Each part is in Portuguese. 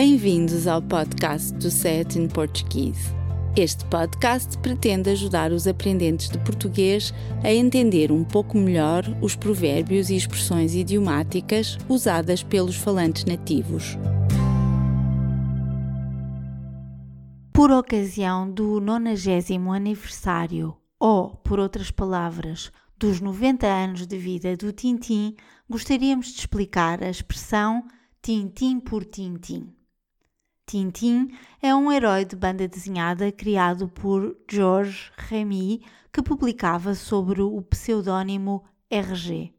Bem-vindos ao podcast do Set in Portuguese. Este podcast pretende ajudar os aprendentes de português a entender um pouco melhor os provérbios e expressões idiomáticas usadas pelos falantes nativos. Por ocasião do 90 aniversário, ou, por outras palavras, dos 90 anos de vida do Tintim, gostaríamos de explicar a expressão Tintim por Tintim. Tintin é um herói de banda desenhada criado por Georges Remy, que publicava sobre o pseudônimo RG.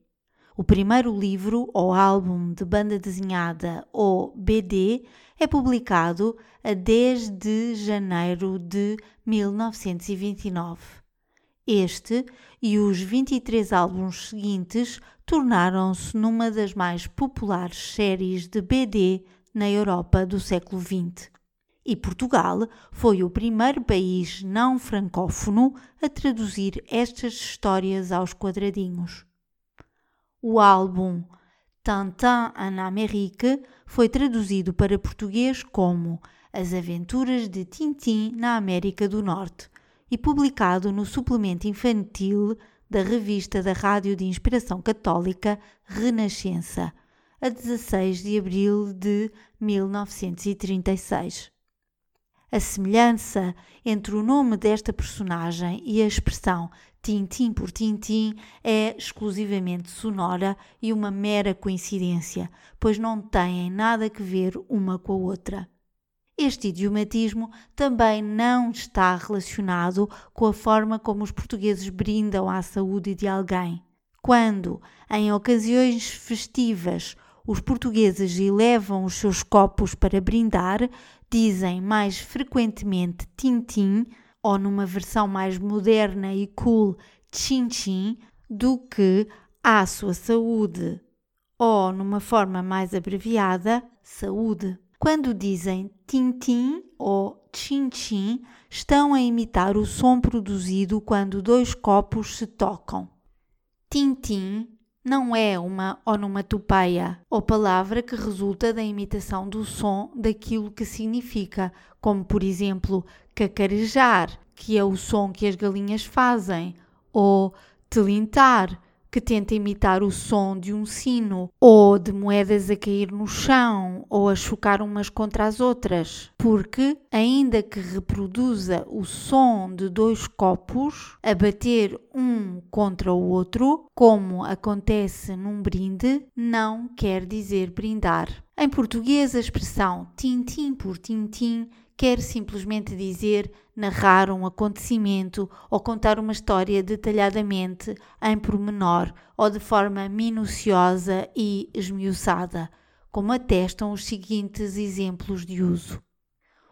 O primeiro livro ou álbum de banda desenhada, ou BD, é publicado a 10 de janeiro de 1929. Este e os 23 álbuns seguintes tornaram-se numa das mais populares séries de BD na Europa do século XX. E Portugal foi o primeiro país não francófono a traduzir estas histórias aos quadradinhos. O álbum Tintin en Amérique foi traduzido para português como As Aventuras de Tintin na América do Norte e publicado no suplemento infantil da revista da Rádio de Inspiração Católica Renascença, a 16 de abril de 1936. A semelhança entre o nome desta personagem e a expressão Tintim por Tintim é exclusivamente sonora e uma mera coincidência, pois não têm nada que ver uma com a outra. Este idiomatismo também não está relacionado com a forma como os portugueses brindam à saúde de alguém. Quando, em ocasiões festivas, os portugueses elevam os seus copos para brindar, dizem mais frequentemente tintim ou numa versão mais moderna e cool tchim-tchim do que à sua saúde ou numa forma mais abreviada saúde. Quando dizem tintim ou tchim-tchim, estão a imitar o som produzido quando dois copos se tocam. Tintim não é uma onomatopeia ou palavra que resulta da imitação do som daquilo que significa, como por exemplo cacarejar, que é o som que as galinhas fazem, ou telintar, que tenta imitar o som de um sino, ou de moedas a cair no chão, ou a chocar umas contra as outras, porque, ainda que reproduza o som de dois copos a bater um contra o outro, como acontece num brinde, não quer dizer brindar. Em português, a expressão tintim por tintim quer simplesmente dizer narrar um acontecimento ou contar uma história detalhadamente, em pormenor ou de forma minuciosa e esmiuçada, como atestam os seguintes exemplos de uso.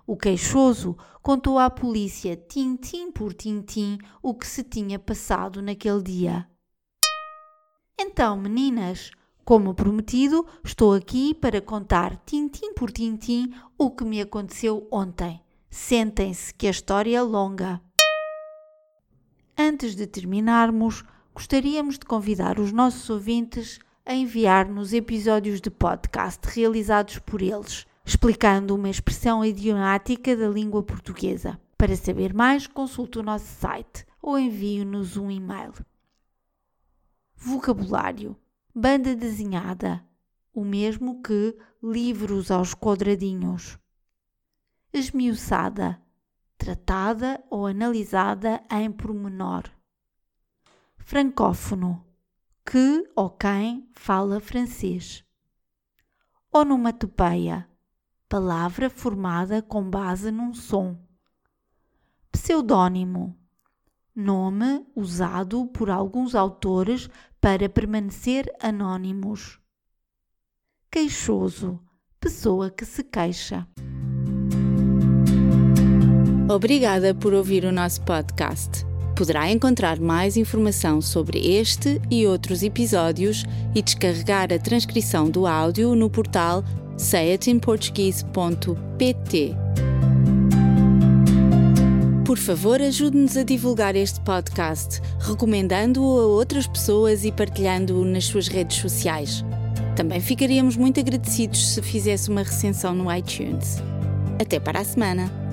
O queixoso contou à polícia, tintim por tintim, o que se tinha passado naquele dia. Então, meninas, como prometido, estou aqui para contar tintim por tintim o que me aconteceu ontem. Sentem-se que a história é longa. Antes de terminarmos, gostaríamos de convidar os nossos ouvintes a enviar-nos episódios de podcast realizados por eles, explicando uma expressão idiomática da língua portuguesa. Para saber mais, consulte o nosso site ou envie-nos um e-mail. Vocabulário banda desenhada, o mesmo que livros aos quadradinhos. Esmiuçada, tratada ou analisada em pormenor. Francófono, que ou quem fala francês. Onomatopeia, palavra formada com base num som. Pseudônimo, nome usado por alguns autores para permanecer anônimos. Queixoso pessoa que se queixa. Obrigada por ouvir o nosso podcast. Poderá encontrar mais informação sobre este e outros episódios e descarregar a transcrição do áudio no portal sayatinportuguese.pt. Por favor, ajude-nos a divulgar este podcast, recomendando-o a outras pessoas e partilhando-o nas suas redes sociais. Também ficaríamos muito agradecidos se fizesse uma recensão no iTunes. Até para a semana!